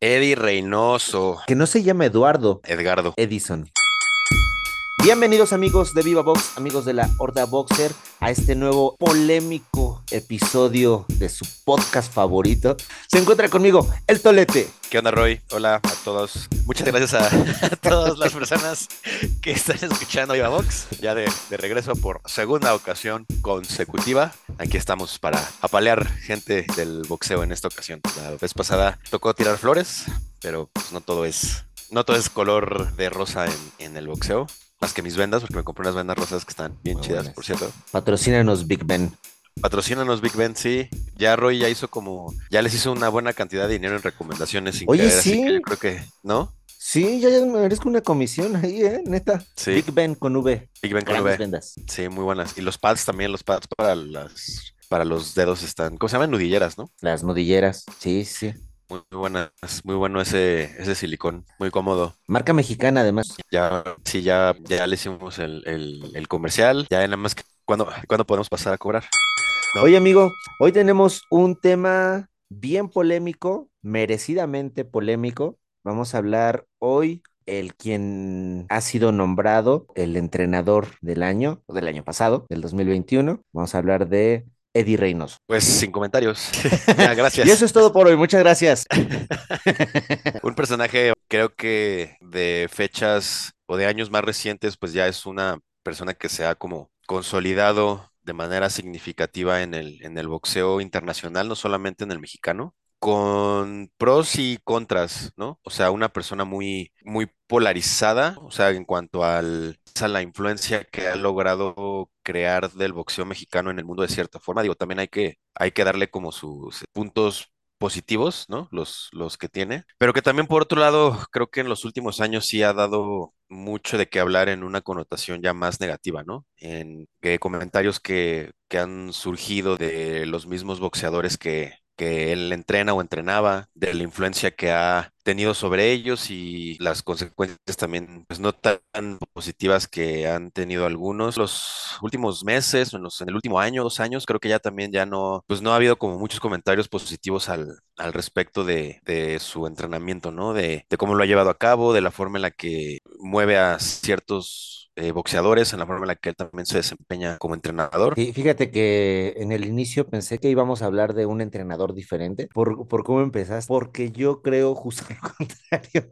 Eddie Reynoso, Que no se llama Eduardo, Edgardo. Edison. Bienvenidos amigos de Viva Box, amigos de la Horda Boxer, a este nuevo polémico episodio de su podcast favorito. Se encuentra conmigo el Tolete. ¿Qué onda, Roy? Hola a todos. Muchas gracias a, a todas las personas que están escuchando Viva Box. Ya de, de regreso por segunda ocasión consecutiva. Aquí estamos para apalear gente del boxeo en esta ocasión. La vez pasada tocó tirar flores, pero pues no todo es, no todo es color de rosa en, en el boxeo. Más que mis vendas, porque me compré unas vendas rosas que están bien Muy chidas, buenas. por cierto. Patrocínanos Big Ben. Patrocínanos Big Ben, sí. Ya Roy ya hizo como, ya les hizo una buena cantidad de dinero en recomendaciones sin Oye, así sí. que yo creo que, ¿no? Sí, ya, ya me merezco una comisión ahí, ¿eh? Neta. Sí. Big Ben con V. Big Ben con Grandes V. vendas. Sí, muy buenas. Y los pads también, los pads para las, para los dedos están, ¿cómo se llaman? Nudilleras, ¿no? Las nudilleras. Sí, sí. Muy, muy buenas, muy bueno ese, ese silicón, muy cómodo. Marca mexicana además. Ya, sí, ya, ya le hicimos el, el, el comercial. Ya nada más que, ¿cuándo, ¿cuándo podemos pasar a cobrar? No. Oye, amigo, hoy tenemos un tema bien polémico, merecidamente polémico. Vamos a hablar hoy el quien ha sido nombrado el entrenador del año, o del año pasado, del 2021. Vamos a hablar de Eddie Reynoso. Pues sin comentarios. Ya, gracias. Y eso es todo por hoy. Muchas gracias. Un personaje, creo que de fechas o de años más recientes, pues ya es una persona que se ha como consolidado de manera significativa en el, en el boxeo internacional, no solamente en el mexicano, con pros y contras, ¿no? O sea, una persona muy, muy polarizada, o sea, en cuanto al, a la influencia que ha logrado crear del boxeo mexicano en el mundo de cierta forma. Digo, también hay que, hay que darle como sus puntos positivos, ¿no? Los, los que tiene, pero que también por otro lado creo que en los últimos años sí ha dado mucho de qué hablar en una connotación ya más negativa, ¿no? En que comentarios que, que han surgido de los mismos boxeadores que, que él entrena o entrenaba, de la influencia que ha tenido sobre ellos y las consecuencias también, pues no tan positivas que han tenido algunos. Los últimos meses, en, los- en el último año, dos años, creo que ya también ya no, pues no ha habido como muchos comentarios positivos al, al respecto de, de su entrenamiento, ¿no? De, de cómo lo ha llevado a cabo, de la forma en la que mueve a ciertos eh, boxeadores, en la forma en la que él también se desempeña como entrenador. Sí, fíjate que en el inicio pensé que íbamos a hablar de un entrenador diferente por, por cómo empezaste, porque yo creo justo lo contrario.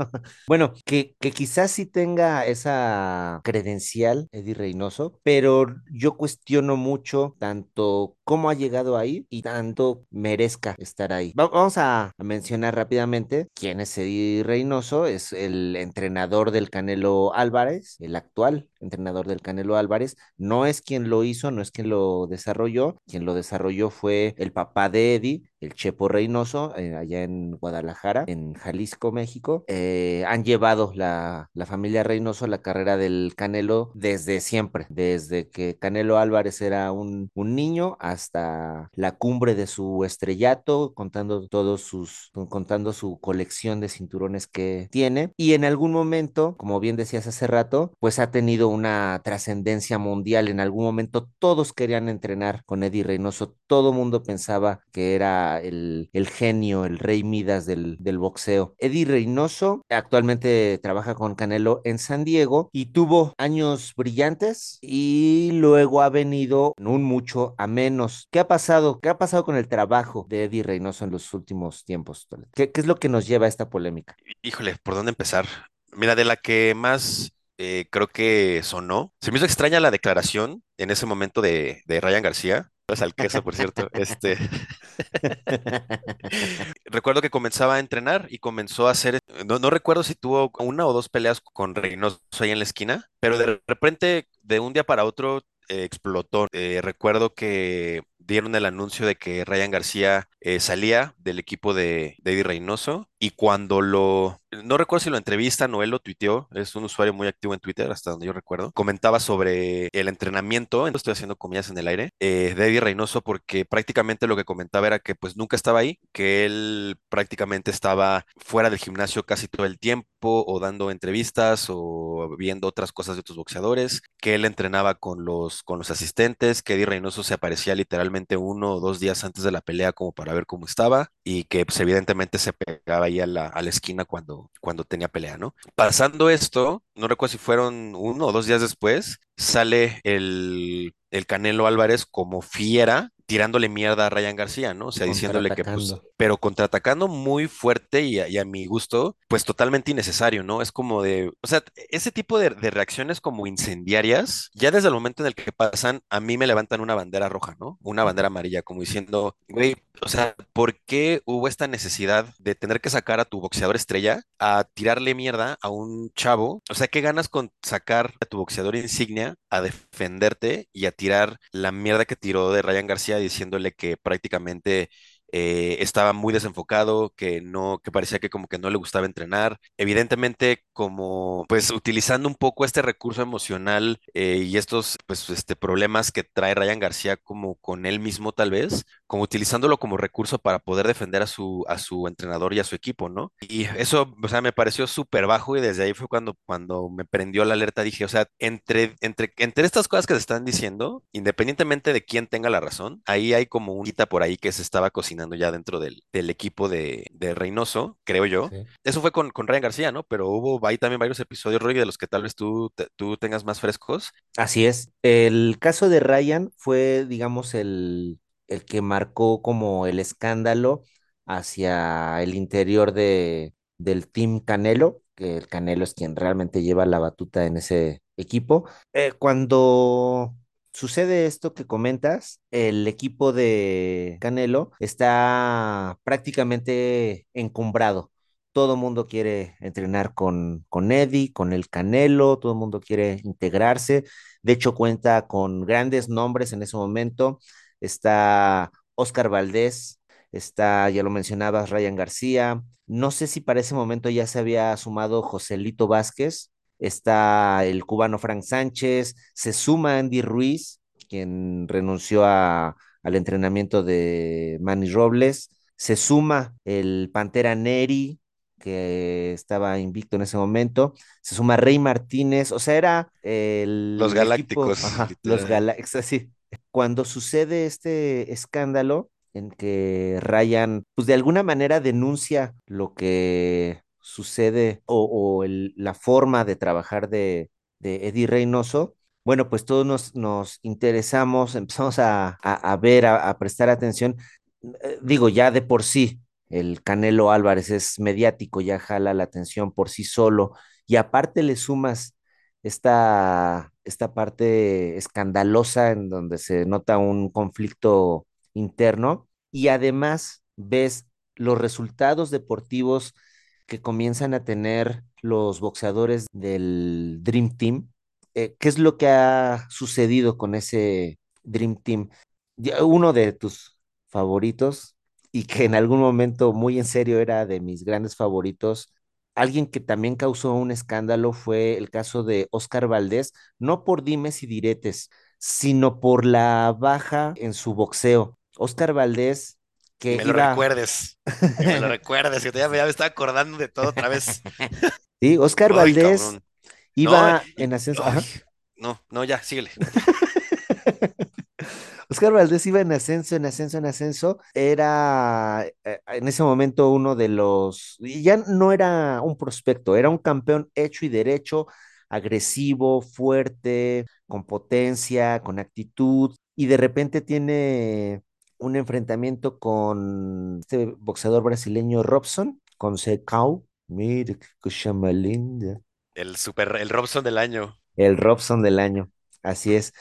Bueno, que, que quizás sí tenga esa credencial, Eddie Reynoso, pero yo cuestiono mucho tanto cómo ha llegado ahí y tanto merezca estar ahí. Va- vamos a mencionar rápidamente quién es Eddie Reynoso, es el entrenador del Canelo Álvarez, el actual entrenador del Canelo Álvarez, no es quien lo hizo, no es quien lo desarrolló, quien lo desarrolló fue el papá de Eddie, el Chepo Reynoso, eh, allá en Guadalajara, en Jalisco, México. Eh, han llevado la, la familia Reynoso la carrera del Canelo desde siempre, desde que Canelo Álvarez era un, un niño hasta la cumbre de su estrellato, contando todos sus, contando su colección de cinturones que tiene. Y en algún momento, como bien decías hace rato, pues ha tenido una trascendencia mundial. En algún momento todos querían entrenar con Eddie Reynoso, todo mundo pensaba que era el, genio, el rey Midas del, boxeo. Eddie Reynoso actualmente trabaja con Canelo en San Diego y tuvo años brillantes y luego ha venido en un mucho a menos. ¿Qué ha pasado? ¿Qué ha pasado con el trabajo de Eddie Reynoso en los últimos tiempos? Qué es lo que nos lleva a esta polémica? Híjole, ¿por dónde empezar? Mira, de la que más eh, creo que sonó, se me hizo extraña la declaración en ese momento de, de Ryan García. Es al queso, por cierto. Este, recuerdo que comenzaba a entrenar y comenzó a hacer, no, no recuerdo si tuvo una o dos peleas con Reynoso ahí en la esquina, pero de repente, de un día para otro, eh, explotó. Eh, recuerdo que dieron el anuncio de que Ryan García eh, salía del equipo de, de Eddie Reynoso y cuando lo, no recuerdo si lo entrevistan o él lo tuiteó, es un usuario muy activo en Twitter, hasta donde yo recuerdo, comentaba sobre el entrenamiento, estoy haciendo comillas en el aire, eh, de Eddie Reynoso porque prácticamente lo que comentaba era que pues nunca estaba ahí, que él prácticamente estaba fuera del gimnasio casi todo el tiempo o dando entrevistas o viendo otras cosas de otros boxeadores, que él entrenaba con los, con los asistentes, que Eddie Reynoso se aparecía literalmente uno o dos días antes de la pelea como para ver cómo estaba y que pues, evidentemente se pegaba ahí a la, a la esquina cuando, cuando tenía pelea, ¿no? Pasando esto, no recuerdo si fueron uno o dos días después, sale el, el Canelo Álvarez como fiera tirándole mierda a Ryan García, ¿no? O sea, diciéndole que, pues, pero contraatacando muy fuerte y a, y a mi gusto, pues totalmente innecesario, ¿no? Es como de, o sea, ese tipo de, de reacciones como incendiarias, ya desde el momento en el que pasan, a mí me levantan una bandera roja, ¿no? Una bandera amarilla, como diciendo, güey, o sea, ¿por qué hubo esta necesidad de tener que sacar a tu boxeador estrella a tirarle mierda a un chavo? O sea, ¿qué ganas con sacar a tu boxeador insignia a defenderte y a tirar la mierda que tiró de Ryan García diciéndole que prácticamente eh, estaba muy desenfocado, que no, que parecía que como que no le gustaba entrenar. Evidentemente, como pues utilizando un poco este recurso emocional eh, y estos pues este problemas que trae Ryan García como con él mismo tal vez, como utilizándolo como recurso para poder defender a su a su entrenador y a su equipo, ¿no? Y eso, o sea, me pareció súper bajo y desde ahí fue cuando cuando me prendió la alerta, dije, o sea, entre entre entre estas cosas que se están diciendo, independientemente de quién tenga la razón, ahí hay como un quita por ahí que se estaba cocinando ya dentro del, del equipo de, de Reynoso, creo yo. Sí. Eso fue con, con Ryan García, ¿no? Pero hubo ahí también varios episodios, Roy, de los que tal vez tú, te- tú tengas más frescos. Así es. El caso de Ryan fue, digamos, el, el que marcó como el escándalo hacia el interior de, del Team Canelo, que el Canelo es quien realmente lleva la batuta en ese equipo. Eh, cuando sucede esto que comentas, el equipo de Canelo está prácticamente encumbrado. Todo mundo quiere entrenar con, con Eddie, con el Canelo, todo el mundo quiere integrarse. De hecho, cuenta con grandes nombres en ese momento. Está Oscar Valdés, está, ya lo mencionabas, Ryan García. No sé si para ese momento ya se había sumado Joselito Vázquez. Está el cubano Frank Sánchez. Se suma Andy Ruiz, quien renunció a, al entrenamiento de Manny Robles. Se suma el Pantera Neri, que estaba invicto en ese momento. Se suma Rey Martínez. O sea, era Los el equipo, Galácticos, ajá, los. Galácticos. Cuando sucede este escándalo en que Ryan, pues de alguna manera denuncia lo que sucede o, o el- la forma de trabajar de, de Eddie Reynoso, bueno, pues todos nos, nos interesamos, empezamos a, a- ver, a, a prestar atención. Eh, Digo, ya de por sí, el Canelo Álvarez es mediático, ya jala la atención por sí solo, y aparte le sumas esta, esta parte escandalosa en donde se nota un conflicto interno y además ves los resultados deportivos que comienzan a tener los boxeadores del Dream Team. Eh, ¿qué es lo que ha sucedido con ese Dream Team? Uno de tus favoritos y que en algún momento muy en serio era de mis grandes favoritos. Alguien que también causó un escándalo fue el caso de Oscar Valdés, no por dimes y diretes, sino por la baja en su boxeo. Oscar Valdés, que me lo recuerdes, ni me lo recuerdes, que ya me, ya me estaba acordando de todo otra vez. sí, Oscar Ay, Valdés cabrón. Iba y- en ascenso, ay, no, no, ya, síguele. Oscar Valdés iba en ascenso, en ascenso, en ascenso. Era eh, en ese momento uno de los, y ya no era un prospecto, era un campeón hecho y derecho, agresivo, fuerte, con potencia, con actitud, y de repente tiene un enfrentamiento con este boxeador brasileño Robson, con Secau. Mire qué cosa más linda. El super, el Robson del año. El Robson del año, así es,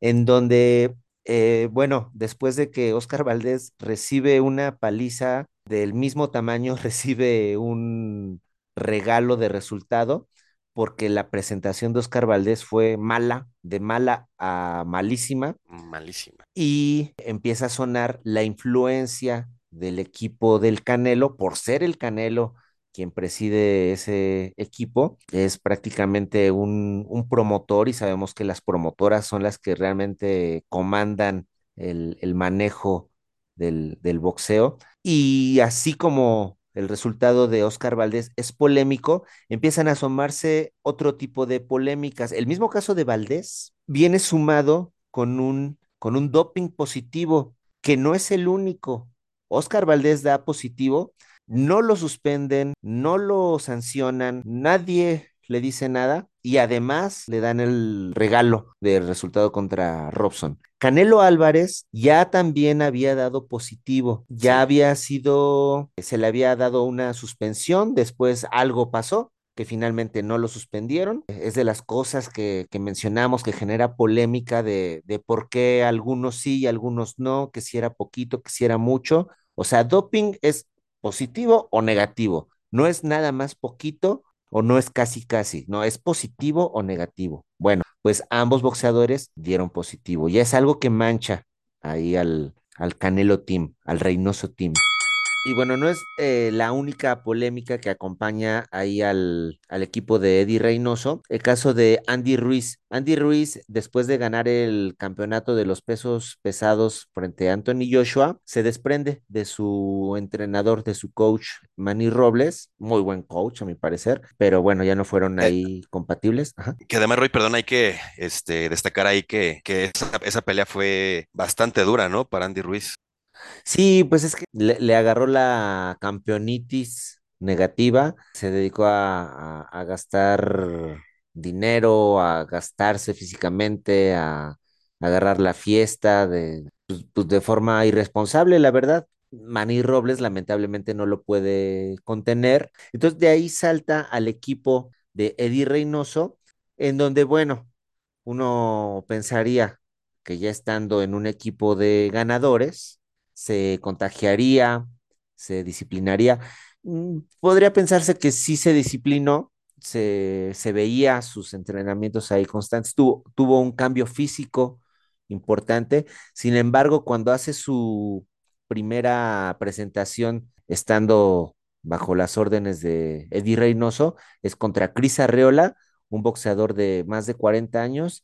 en donde, eh, bueno, después de que Oscar Valdés recibe una paliza del mismo tamaño, recibe un regalo de resultado, porque la presentación de Oscar Valdés fue mala, de mala a malísima, Malísima. y empieza a sonar la influencia del equipo del Canelo por ser el Canelo quien preside ese equipo. Es prácticamente un, un promotor y sabemos que las promotoras son las que realmente comandan el, el manejo del, del boxeo. Y así como el resultado de Oscar Valdés es polémico, empiezan a asomarse otro tipo de polémicas. El mismo caso de Valdés viene sumado con un, con un doping positivo que no es el único. Oscar Valdés da positivo, no lo suspenden, no lo sancionan, nadie le dice nada y además le dan el regalo del resultado contra Robson. Canelo Álvarez ya también había dado positivo, ya Sí. había sido, se le había dado una suspensión, después algo pasó que finalmente no lo suspendieron. Es de las cosas que, que mencionamos que genera polémica de, de por qué algunos sí y algunos no, que si era poquito, que si era mucho. O sea, doping es positivo o negativo, no es nada más poquito o no es casi casi, no, es positivo o negativo. Bueno, pues ambos boxeadores dieron positivo. Ya es algo que mancha ahí al, al Canelo Team, al Reynoso Team. Y bueno, no es eh, la única polémica que acompaña ahí al, al equipo de Eddie Reynoso. El caso de Andy Ruiz. Andy Ruiz, después de ganar el campeonato de los pesos pesados frente a Anthony Joshua, se desprende de su entrenador, de su coach Manny Robles. Muy buen coach, a mi parecer, pero bueno, ya no fueron Eh, ahí compatibles. Ajá. que además, Roy, perdón, hay que este, destacar ahí que, que esa, esa pelea fue bastante dura, ¿no? Para Andy Ruiz. Sí, pues es que le, le agarró la campeonitis negativa, se dedicó a, a- gastar dinero, a gastarse físicamente, a, a agarrar la fiesta de, pues, pues, de forma irresponsable, la verdad. Manny Robles lamentablemente no lo puede contener. Entonces de ahí salta al equipo de Eddie Reynoso, en donde, bueno, uno pensaría que ya estando en un equipo de ganadores, se contagiaría, se disciplinaría. Mm, Podría pensarse que sí se disciplinó, se, se veía sus entrenamientos ahí constantes, tuvo, tuvo un cambio físico importante. Sin embargo, cuando hace su primera presentación estando bajo las órdenes de Eddie Reynoso, es contra Cris Arreola, un boxeador de más de 40 años.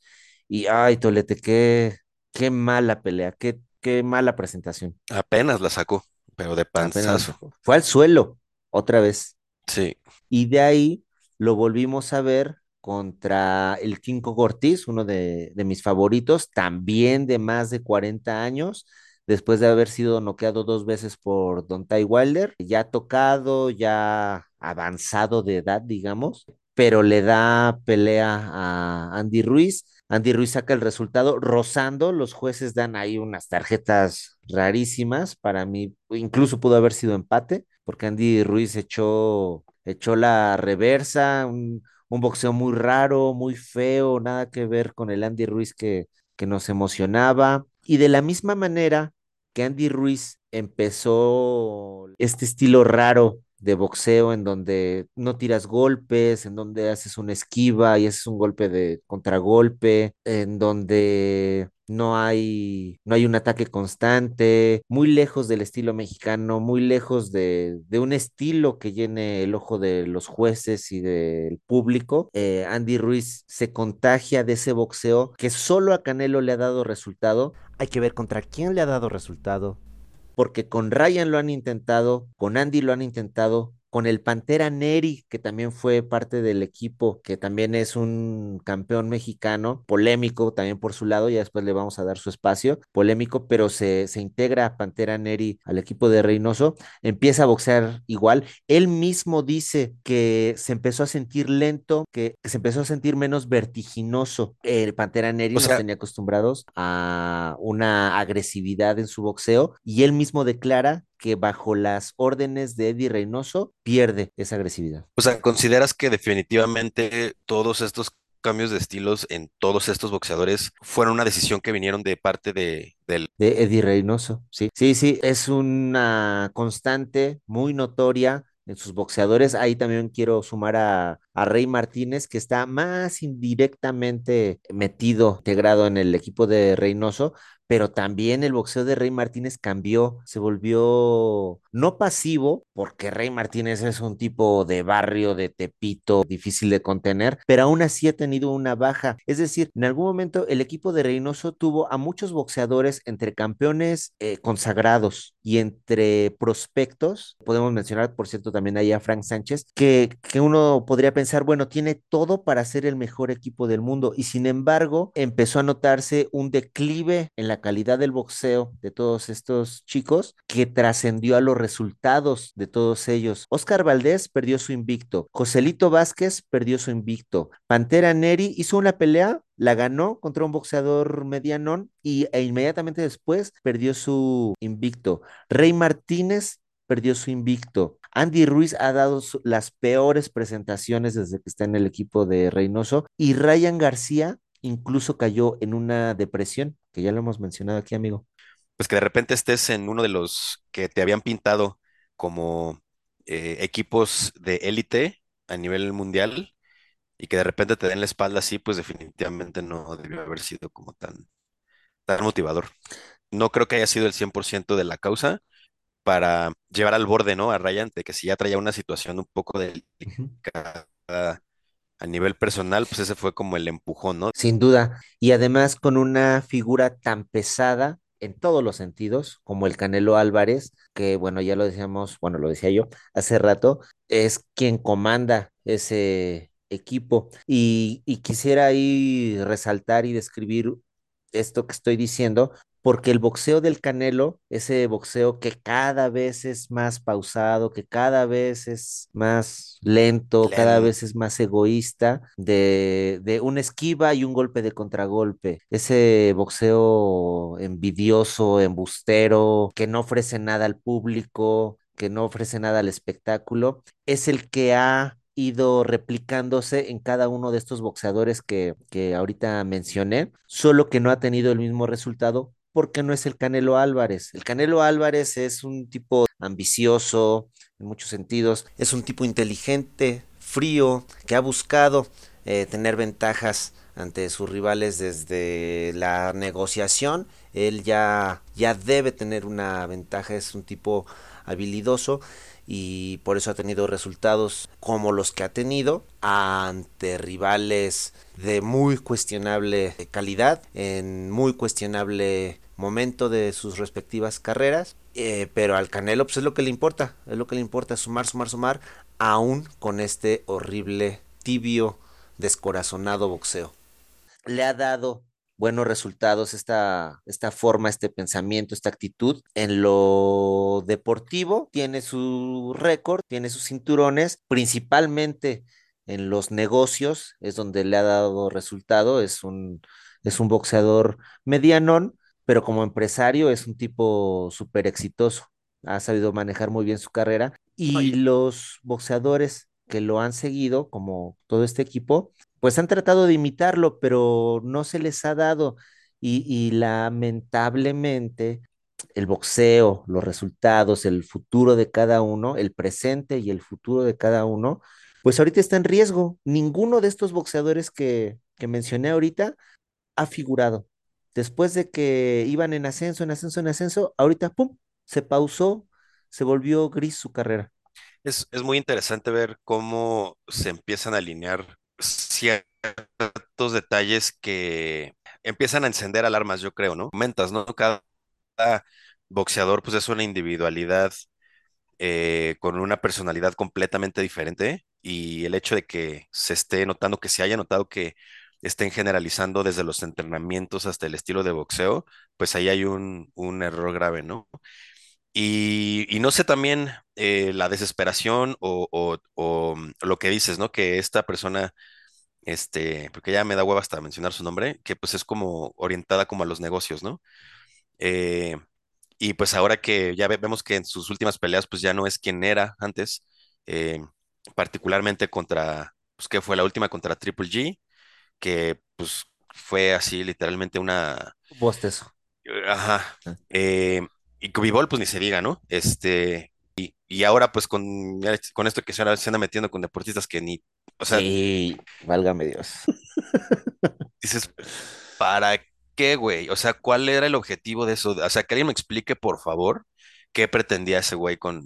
Y ay, Tolete, qué, qué mala pelea, qué, qué mala presentación. Apenas la sacó, pero de panzazo. fue al suelo otra vez. Sí. Y de ahí lo volvimos a ver contra el Kinko Ortiz, uno de, de mis favoritos, también de más de 40 años, después de haber sido noqueado dos veces por Don Ty Wilder, ya tocado, ya avanzado de edad, digamos, pero le da pelea a Andy Ruiz. Andy Ruiz saca el resultado rozando, los jueces dan ahí unas tarjetas rarísimas, para mí incluso pudo haber sido empate, porque Andy Ruiz echó, echó la reversa, un, un boxeo muy raro, muy feo, nada que ver con el Andy Ruiz que, que nos emocionaba. Y de la misma manera que Andy Ruiz empezó este estilo raro de boxeo en donde no tiras golpes, en donde haces una esquiva y haces un golpe de contragolpe, en donde no hay, no hay un ataque constante, muy lejos del estilo mexicano, muy lejos de, de un estilo que llene el ojo de los jueces y del público. Eh, Andy Ruiz se contagia de ese boxeo que solo a Canelo le ha dado resultado. Hay que ver contra quién le ha dado resultado porque con Ryan lo han intentado, con Andy lo han intentado, con el Pantera Neri, que también fue parte del equipo, que también es un campeón mexicano, polémico también por su lado, ya después le vamos a dar su espacio, polémico, pero se, se integra Pantera Neri al equipo de Reynoso, empieza a boxear igual, él mismo dice que se empezó a sentir lento, que, que se empezó a sentir menos vertiginoso, el Pantera Neri O nos tenía acostumbrados a una agresividad en su boxeo y él mismo declara que bajo las órdenes de Eddie Reynoso pierde esa agresividad. o sea, ¿consideras que definitivamente todos estos cambios de estilos en todos estos boxeadores fueron una decisión que vinieron de parte de, del... De Eddie Reynoso, sí. Sí, sí, es una constante muy notoria en sus boxeadores. Ahí también quiero sumar a, a Rey Martínez, que está más indirectamente metido, integrado en el equipo de Reynoso, pero también el boxeo de Rey Martínez cambió, se volvió no pasivo, porque Rey Martínez es un tipo de barrio de Tepito difícil de contener, pero aún así ha tenido una baja. Es decir, en algún momento el equipo de Reynoso tuvo a muchos boxeadores entre campeones eh, consagrados y entre prospectos. Podemos mencionar, por cierto, también ahí a Frank Sánchez, que, que uno podría pensar, bueno, tiene todo para ser el mejor equipo del mundo y sin embargo empezó a notarse un declive en la la calidad del boxeo de todos estos chicos que trascendió a los resultados de todos ellos. Oscar Valdés perdió su invicto, Joselito Vázquez perdió su invicto, Pantera Neri hizo una pelea la ganó contra un boxeador medianón y, e inmediatamente después perdió su invicto. Rey Martínez perdió su invicto. Andy Ruiz ha dado las peores presentaciones desde que está en el equipo de Reynoso y Ryan García incluso cayó en una depresión, que ya lo hemos mencionado aquí, amigo. Pues que de repente estés en uno de los que te habían pintado como eh, equipos de élite a nivel mundial y que de repente te den la espalda así, pues definitivamente no debió haber sido como tan, tan motivador. No creo que haya sido el 100% de la causa para llevar al borde, ¿no? A Ryan, de que si ya traía una situación un poco delicada a nivel personal, pues ese fue como el empujón, ¿no? Sin duda. Y además con una figura tan pesada en todos los sentidos, como el Canelo Álvarez, que bueno, ya lo decíamos, bueno, lo decía yo hace rato, es quien comanda ese equipo. Y, y quisiera ahí resaltar y describir esto que estoy diciendo, porque el boxeo del Canelo, ese boxeo que cada vez es más pausado, que cada vez es más lento, cada vez es más egoísta, de, de una esquiva y un golpe de contragolpe, ese boxeo envidioso, embustero, que no ofrece nada al público, que no ofrece nada al espectáculo, es el que ha ido replicándose en cada uno de estos boxeadores que, que ahorita mencioné, solo que no ha tenido el mismo resultado porque no es el Canelo Álvarez. El Canelo Álvarez es un tipo ambicioso en muchos sentidos, es un tipo inteligente, frío, que ha buscado eh, tener ventajas ante sus rivales desde la negociación. Él ya, ya debe tener una ventaja, es un tipo habilidoso y por eso ha tenido resultados como los que ha tenido ante rivales de muy cuestionable calidad, en muy cuestionable momento de sus respectivas carreras, eh, pero al Canelo pues es lo que le importa, es lo que le importa, sumar, sumar, sumar, aún con este horrible, tibio, descorazonado boxeo. Le ha dado buenos resultados esta, esta forma, este pensamiento, esta actitud. En lo deportivo tiene su récord, tiene sus cinturones, principalmente en los negocios es donde le ha dado resultado, es un, es un boxeador medianón, pero como empresario es un tipo súper exitoso, ha sabido manejar muy bien su carrera y los boxeadores que lo han seguido, como todo este equipo, pues han tratado de imitarlo, pero no se les ha dado y, y lamentablemente el boxeo, los resultados, el futuro de cada uno, el presente y el futuro de cada uno, pues ahorita está en riesgo. Ninguno de estos boxeadores que, que mencioné ahorita ha figurado después de que iban en ascenso, en ascenso, en ascenso, ahorita, ¡pum!, se pausó, se volvió gris su carrera. Es, es muy interesante ver cómo se empiezan a alinear ciertos detalles que empiezan a encender alarmas, yo creo, ¿no? Comentas, ¿no? Cada boxeador, pues es una individualidad eh, con una personalidad completamente diferente y el hecho de que se esté notando, que se haya notado que estén generalizando desde los entrenamientos hasta el estilo de boxeo, pues ahí hay un, error grave, ¿no? Y, no sé también eh, la desesperación o, mm, lo que dices, ¿no? Que esta persona, este, porque ya me da hueva hasta mencionar su nombre, que pues es como orientada como a los negocios, ¿no? Eh, y pues ahora que ya vemos que en sus últimas peleas pues ya no es quien era antes, eh, particularmente contra, pues que fue la última contra Triple G, que pues fue así literalmente una... Bostezo. Ajá. Ah. Eh, y Cubibol, pues ni se diga, ¿no? Este, y, ahora pues con, con esto que se, se anda metiendo con deportistas que ni, o sea... Sí, válgame Dios. Dices, ¿para qué, güey? O sea, ¿cuál era el objetivo de eso? O sea, que alguien me explique, por favor, qué pretendía ese güey con,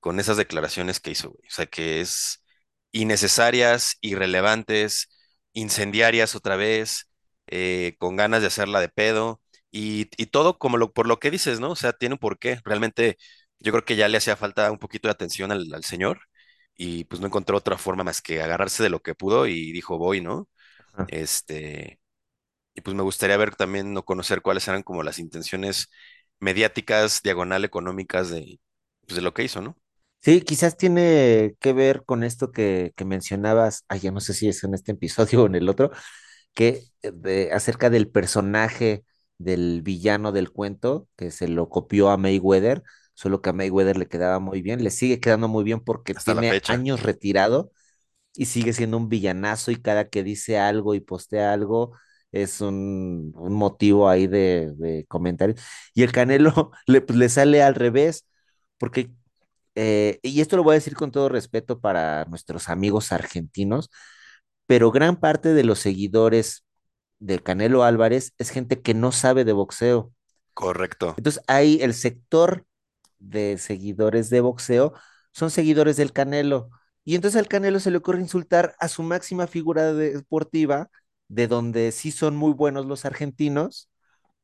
con esas declaraciones que hizo, güey. O sea, que es innecesarias, irrelevantes, incendiarias otra vez, eh, con ganas de hacerla de pedo, y, todo como lo, por lo que dices, ¿no? O sea, tiene un porqué. Realmente yo creo que ya le hacía falta un poquito de atención al, señor y pues no encontró otra forma más que agarrarse de lo que pudo y dijo, voy, ¿no? Este, y pues me gustaría ver también o conocer cuáles eran como las intenciones mediáticas, diagonal económicas de, pues, de lo que hizo, ¿no? Sí, quizás tiene que ver con esto que, que mencionabas, ay, ya no sé si es en este episodio o en el otro, que eh, de- acerca del personaje del villano del cuento, que se lo copió a Mayweather, solo que a Mayweather le quedaba muy bien, le sigue quedando muy bien porque Hasta tiene años retirado y sigue siendo un villanazo y cada que dice algo y postea algo es un, un motivo ahí de, de comentario. Y el Canelo le, pues, le sale al revés, porque, eh, y esto lo voy a decir con todo respeto para nuestros amigos argentinos, pero gran parte de los seguidores del Canelo Álvarez es gente que no sabe de boxeo. Correcto. Entonces, hay el sector de seguidores de boxeo, son seguidores del Canelo. Y entonces al Canelo se le ocurre insultar a su máxima figura deportiva, de donde sí son muy buenos los argentinos,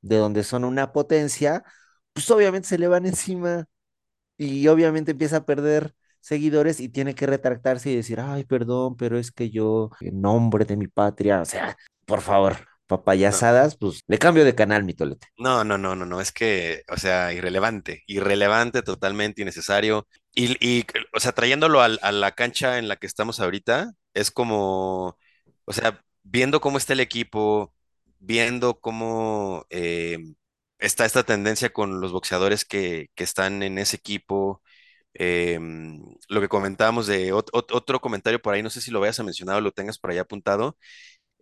de donde son una potencia, pues obviamente se le van encima y obviamente empieza a perder seguidores y tiene que retractarse y decir, ay, perdón, pero es que yo, en nombre de mi patria, o sea, por favor, No. papayazadas, pues le cambio de canal, mi tolete. No, no, no, no, no, es que, o sea, irrelevante, irrelevante, totalmente innecesario. Y, y, o sea, trayéndolo al- a, la cancha en la que estamos ahorita, es como, o sea, viendo cómo está el equipo, viendo cómo eh, está esta tendencia con los boxeadores que, que están en ese equipo, em, lo que comentábamos de ot- ot- otro comentario por ahí, no sé si lo vayas a mencionar o lo tengas por ahí apuntado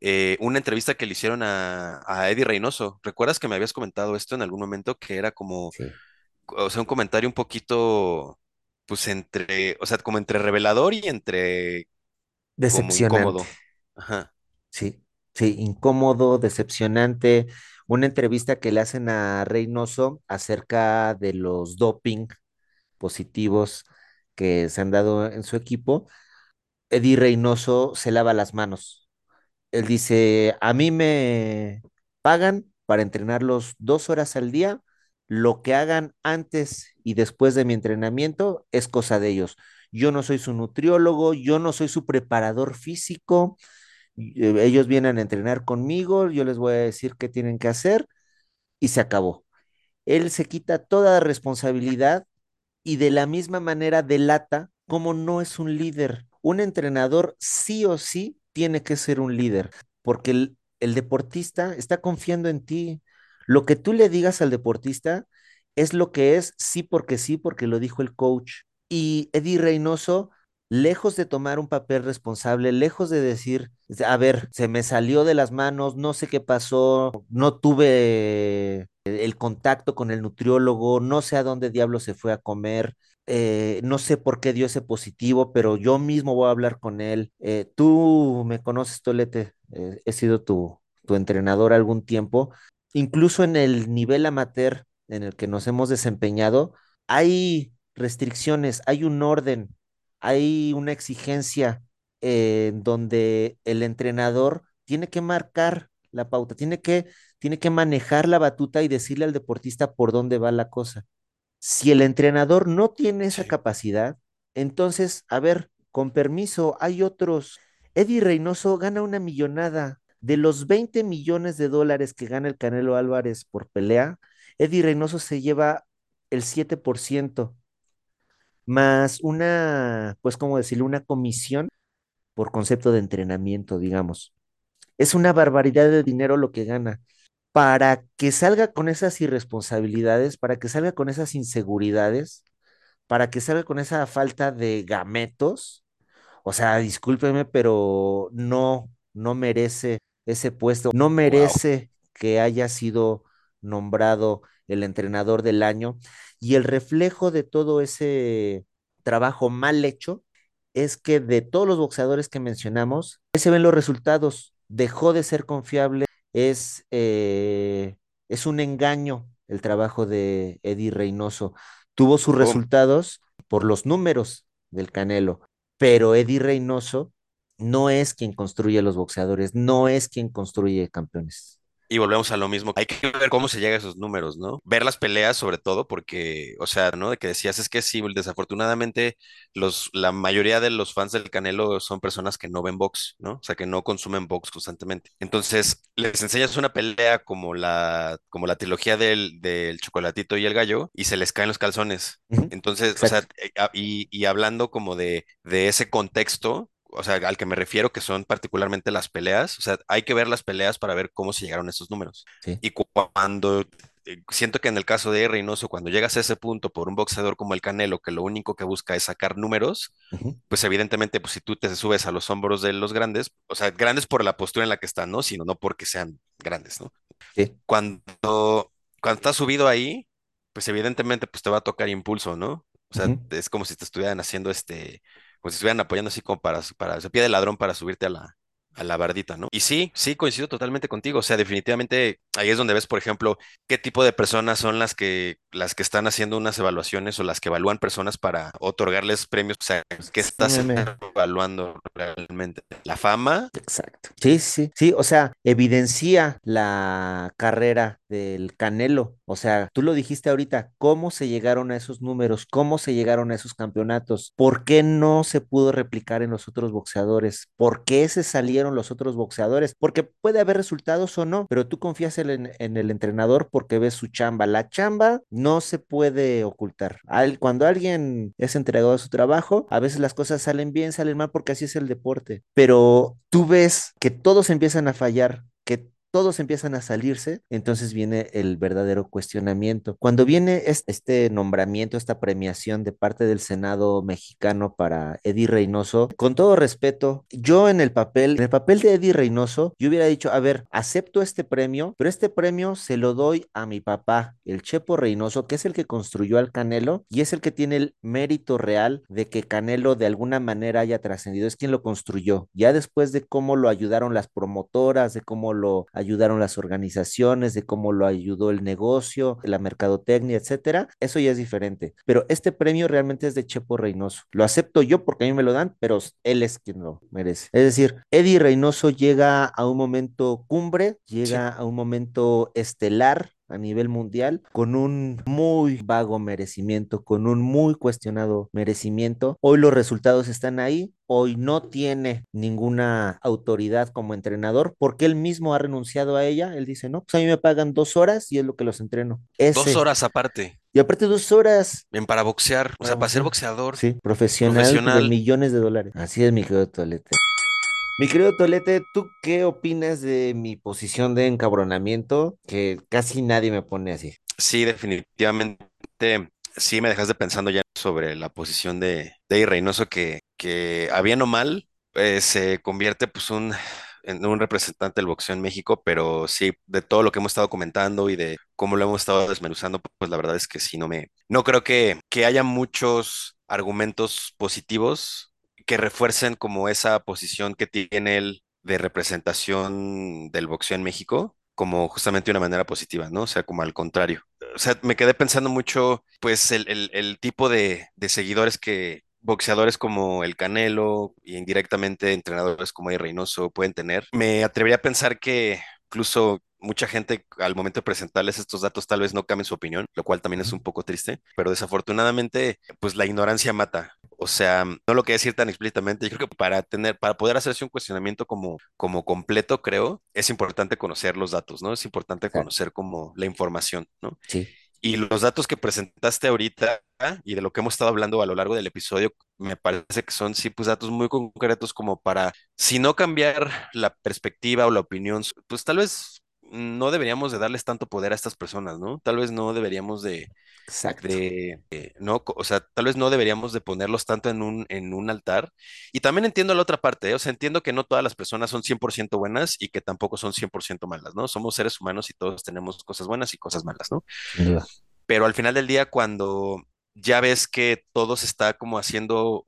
eh, una entrevista que le hicieron a, a Eddie Reynoso. ¿Recuerdas que me habías comentado esto en algún momento? Que era como, Sí, o sea, un comentario un poquito, pues entre, o sea, como entre revelador y entre como decepcionante. incómodo. Ajá, Sí, sí, incómodo, decepcionante. Una entrevista que le hacen a Reynoso acerca de los doping positivos que se han dado en su equipo. Eddie Reynoso se lava las manos. Él dice, a mí me pagan para entrenarlos dos horas al día. Lo que hagan antes y después de mi entrenamiento es cosa de ellos. Yo no soy su nutriólogo, yo no soy su preparador físico ellos vienen a entrenar conmigo, yo les voy a decir qué tienen que hacer y se acabó. Él se quita toda responsabilidad y de la misma manera delata como no es un líder. Un entrenador sí o sí tiene que ser un líder, porque el, el deportista está confiando en ti. Lo que tú le digas al deportista es lo que es, sí porque sí, porque lo dijo el coach. Y Eddie Reynoso, lejos de tomar un papel responsable, lejos de decir, a ver, se me salió de las manos, no sé qué pasó, no tuve el contacto con el nutriólogo, no sé a dónde diablo se fue a comer, eh, no sé por qué dio ese positivo, pero yo mismo voy a hablar con él. Eh, tú me conoces, Tolete, eh, he sido tu, tu entrenador algún tiempo. Incluso en el nivel amateur en el que nos hemos desempeñado, hay restricciones, hay un orden, hay una exigencia eh, en donde el entrenador tiene que marcar la pauta, tiene que, tiene que manejar la batuta y decirle al deportista por dónde va la cosa. Si el entrenador no tiene esa capacidad, entonces, a ver, con permiso, hay otros. Eddie Reynoso gana una millonada. De los 20 millones de dólares que gana el Canelo Álvarez por pelea, Eddie Reynoso se lleva el 7% más una, pues, ¿cómo decirlo? Una comisión por concepto de entrenamiento, digamos. Es una barbaridad de dinero lo que gana. Para que salga con esas irresponsabilidades, para que salga con esas inseguridades, para que salga con esa falta de gametos. O sea, discúlpeme, pero no, no merece ese puesto, no wow. merece que haya sido nombrado el entrenador del año. Y el reflejo de todo ese trabajo mal hecho es que de todos los boxeadores que mencionamos, se ven los resultados. Dejó de ser confiable, es, eh, es un engaño el trabajo de Eddie Reynoso. Tuvo sus Boom. resultados por los números del Canelo, pero Eddie Reynoso no es quien construye los boxeadores, no es quien construye campeones. Y volvemos a lo mismo. Hay que ver cómo se llega a esos números, ¿no? Ver las peleas sobre todo porque, o sea, ¿no? De que decías es que sí, desafortunadamente los, la mayoría de los fans del Canelo son personas que no ven box, ¿no? O sea, que no consumen box constantemente. Entonces, les enseñas una pelea como la, como la trilogía del, del chocolatito y el gallo y se les caen los calzones. Entonces, o sea, eh, y, y hablando como de, de ese contexto, o sea, al que me refiero, que son particularmente las peleas, o sea, hay que ver las peleas para ver cómo se llegaron a esos números. Sí. Y cu- cuando, eh, siento que en el caso de Reynoso, cuando llegas a ese punto por un boxeador como el Canelo, que lo único que busca es sacar números, pues evidentemente, pues si tú te subes a los hombros de los grandes, o sea, grandes por la postura en la que están, ¿no? Sino no porque sean grandes, ¿no? Sí. Cuando, cuando estás subido ahí, pues evidentemente, pues te va a tocar impulso, ¿no? O sea, es como si te estuvieran haciendo este, como si estuvieran apoyando así como para, para, se pie de ladrón para subirte a la, a la bardita, ¿no? Y sí, sí, coincido totalmente contigo. O sea, definitivamente ahí es donde ves, por ejemplo, qué tipo de personas son las que, las que están haciendo unas evaluaciones o las que evalúan personas para otorgarles premios. O sea, ¿qué estás evaluando realmente? ¿La fama? Exacto. Sí, sí, sí, o sea, evidencia la carrera del Canelo. O sea, tú lo dijiste ahorita, cómo se llegaron a esos números, cómo se llegaron a esos campeonatos, por qué no se pudo replicar en los otros boxeadores, por qué se salieron los otros boxeadores, porque puede haber resultados o no, pero tú confías en, en el entrenador porque ves su chamba. La chamba no se puede ocultar. Al- cuando alguien es entregado a su trabajo, a veces las cosas salen bien, salen mal, porque así es el deporte. Pero tú ves que todos empiezan a fallar, que todos empiezan a salirse, entonces viene el verdadero cuestionamiento. Cuando viene es- este nombramiento, esta premiación de parte del Senado mexicano para Eddie Reynoso, con todo respeto, yo en el papel, en el papel de Eddie Reynoso, yo hubiera dicho, a ver, acepto este premio, pero este premio se lo doy a mi papá, el Chepo Reynoso, que es el que construyó al Canelo y es el que tiene el mérito real de que Canelo de alguna manera haya trascendido, es quien lo construyó. Ya después de cómo lo ayudaron las promotoras, de cómo lo ayudaron las organizaciones, de cómo lo ayudó el negocio, la mercadotecnia, etcétera, eso ya es diferente. Pero este premio realmente es de Chepo Reynoso. Lo acepto yo porque a mí me lo dan, pero él es quien lo merece. Es decir, Eddie Reynoso llega a un momento cumbre, Sí. llega a un momento estelar a nivel mundial, con un muy vago merecimiento, con un muy cuestionado merecimiento. Hoy los resultados están ahí, hoy no tiene ninguna autoridad como entrenador, porque él mismo ha renunciado a ella. Él dice, no, pues a mí me pagan dos horas y es lo que los entreno. Dos horas aparte Y aparte dos horas en para boxear, o sea, para ser boxeador Sí, profesional de profesional. millones de dólares. Así es, mi querido Tolete. Mi querido Tolete, ¿tú qué opinas de mi posición de encabronamiento? Que casi nadie me pone así. Sí, definitivamente, sí me dejaste pensando ya sobre la posición de, de Reynoso que, que a bien o mal eh, se convierte pues un, en un representante del boxeo en México, pero sí, de todo lo que hemos estado comentando y de cómo lo hemos estado desmenuzando, pues la verdad es que sí, no me, no creo que, que haya muchos argumentos positivos que refuercen como esa posición que tiene él de representación del boxeo en México como justamente una manera positiva, ¿no? O sea, como al contrario. O sea, me quedé pensando mucho, pues, el, el- el tipo de, de seguidores que boxeadores como el Canelo y indirectamente entrenadores como el Reynoso pueden tener. Me atrevería a pensar que incluso mucha gente al momento de presentarles estos datos tal vez no cambien su opinión, lo cual también es un poco triste, pero desafortunadamente, pues la ignorancia mata. O sea, no lo que decir tan explícitamente, yo creo que para tener, para poder hacerse un cuestionamiento como, como completo, creo, es importante conocer los datos, ¿no? Es importante conocer como la información, ¿no? Sí, Y los datos que presentaste ahorita y de lo que hemos estado hablando a lo largo del episodio, me parece que son, sí, pues datos muy concretos como para, si no cambiar la perspectiva o la opinión, pues tal vez no deberíamos de darles tanto poder a estas personas, ¿no? Tal vez no deberíamos de, exacto. de, eh, no, o sea, tal vez no deberíamos de ponerlos tanto en un, en un altar. Y también entiendo la otra parte, ¿eh? O sea, entiendo que no todas las personas son 100% buenas y que tampoco son 100% malas, ¿no? Somos seres humanos y todos tenemos cosas buenas y cosas malas, ¿no? Pero al final del día, cuando ya ves que todo se está como haciendo,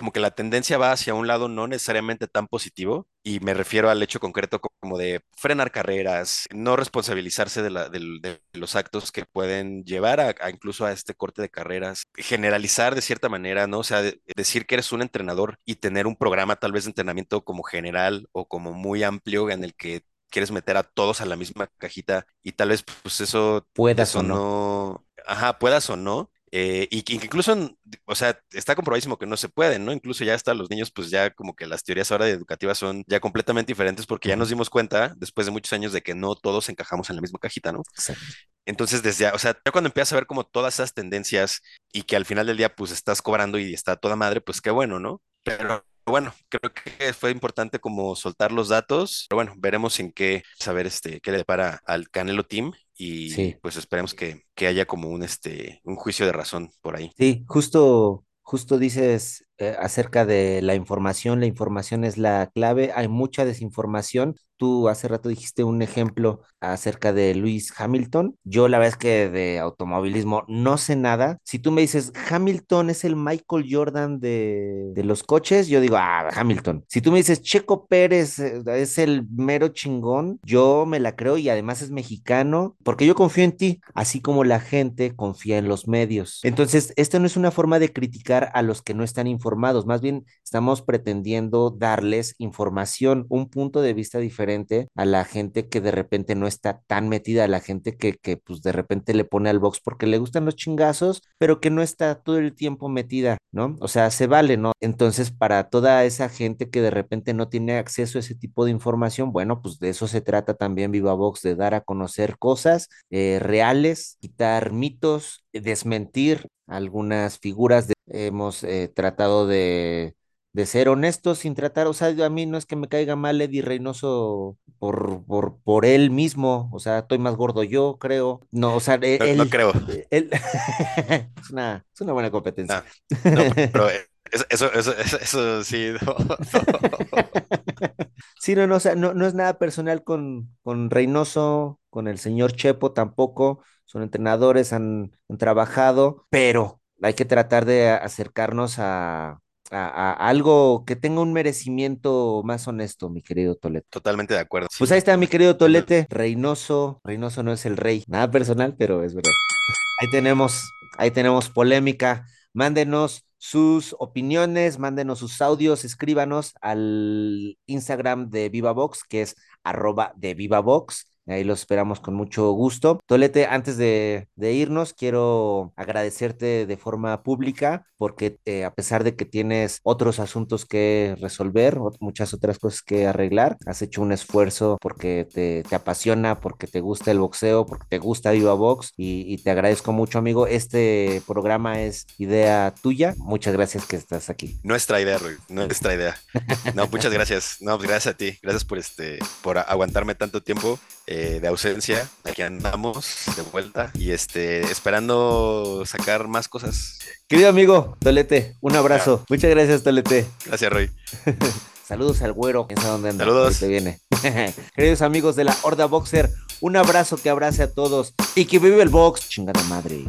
como que la tendencia va hacia un lado no necesariamente tan positivo, y me refiero al hecho concreto como de frenar carreras, no responsabilizarse de, la- de los actos que pueden llevar a, a incluso a este corte de carreras, generalizar de cierta manera, ¿no? O sea, de- decir que eres un entrenador y tener un programa tal vez de entrenamiento como general o como muy amplio en el que quieres meter a todos a la misma cajita y tal vez pues eso, Puedas eso o no. no, ajá, puedas o no. Eh, y que incluso, o sea, está comprobadísimo que no se puede, ¿no? Incluso ya hasta los niños, pues ya como que las teorías ahora educativas son ya completamente diferentes porque ya nos dimos cuenta, después de muchos años, de que no todos encajamos en la misma cajita, ¿no? Exacto. Entonces, desde, ya- o sea, ya cuando empiezas a ver como todas esas tendencias y que al final del día, pues estás cobrando y está toda madre, pues qué bueno, ¿no? Pero bueno, creo que fue importante como soltar los datos, pero bueno, veremos en qué, saber este, qué le depara al Canelo Team y Sí. pues esperemos que, que haya como un, este, un juicio de razón por ahí. Sí, justo, justo dices eh, acerca de la información. La información es la clave. Hay mucha desinformación. Tú hace rato dijiste un ejemplo acerca de Lewis Hamilton. Yo la verdad que de automovilismo no sé nada. Si tú me dices Hamilton es el Michael Jordan de, de los coches, yo digo, ah, Hamilton. Si tú me dices Checo Pérez eh, es el mero chingón, yo me la creo y además es mexicano, porque yo confío en ti, así como la gente confía en los medios. Entonces, esto no es una forma de criticar a los que no están informados, más bien estamos pretendiendo darles información, un punto de vista diferente a la gente que de repente no está tan metida, a la gente que, que pues de repente le pone al box porque le gustan los chingazos, pero que no está todo el tiempo metida, ¿no? O sea, se vale, ¿no? Entonces, para toda esa gente que de repente no tiene acceso a ese tipo de información, bueno, pues de eso se trata también Viva Vox, de dar a conocer cosas eh, reales, quitar mitos, desmentir algunas figuras. De, hemos eh, tratado de de ser honestos sin tratar, o sea, a mí no es que me caiga mal Eddie Reynoso por, por, por él mismo, o sea, estoy más gordo yo, creo. No, o sea, No, no él, creo. él, es una, es una buena competencia. No, no, pero eh, eso, eso, eso, eso, sí, no, no. Sí, no, no, o sea, no, no es nada personal con, con Reynoso, con el señor Chepo tampoco, son entrenadores, han, han trabajado, pero hay que tratar de acercarnos a, a, a algo que tenga un merecimiento más honesto, mi querido Toledo. Totalmente de acuerdo. Pues ahí está, mi querido Tolete, Reynoso, Reynoso no es el rey, nada personal, pero es verdad. Ahí tenemos, ahí tenemos polémica. Mándenos sus opiniones, mándenos sus audios, escríbanos al Instagram de VivaVox, que es arroba de VivaVox. Ahí los esperamos con mucho gusto. Tolete, antes de, irnos, quiero agradecerte de forma pública porque eh, a pesar de que tienes otros asuntos que resolver, muchas otras cosas que arreglar, has hecho un esfuerzo porque te, apasiona, porque te gusta el boxeo, porque te gusta Viva Box y, te agradezco mucho, amigo. Este programa es idea tuya. Muchas gracias que estás aquí. Nuestra idea, Rui, nuestra idea. No, muchas gracias. No, pues gracias a ti. Gracias por este, por aguantarme tanto tiempo de ausencia. Aquí andamos de vuelta y este, esperando sacar más cosas. Querido amigo Tolete, un abrazo. Muchas gracias, Tolete. Gracias, Roy. Saludos al güero, anda. Saludos. Ahorita viene. Queridos amigos de la Horda Boxer, un abrazo que abrace a todos y que vive el box. Chingada madre.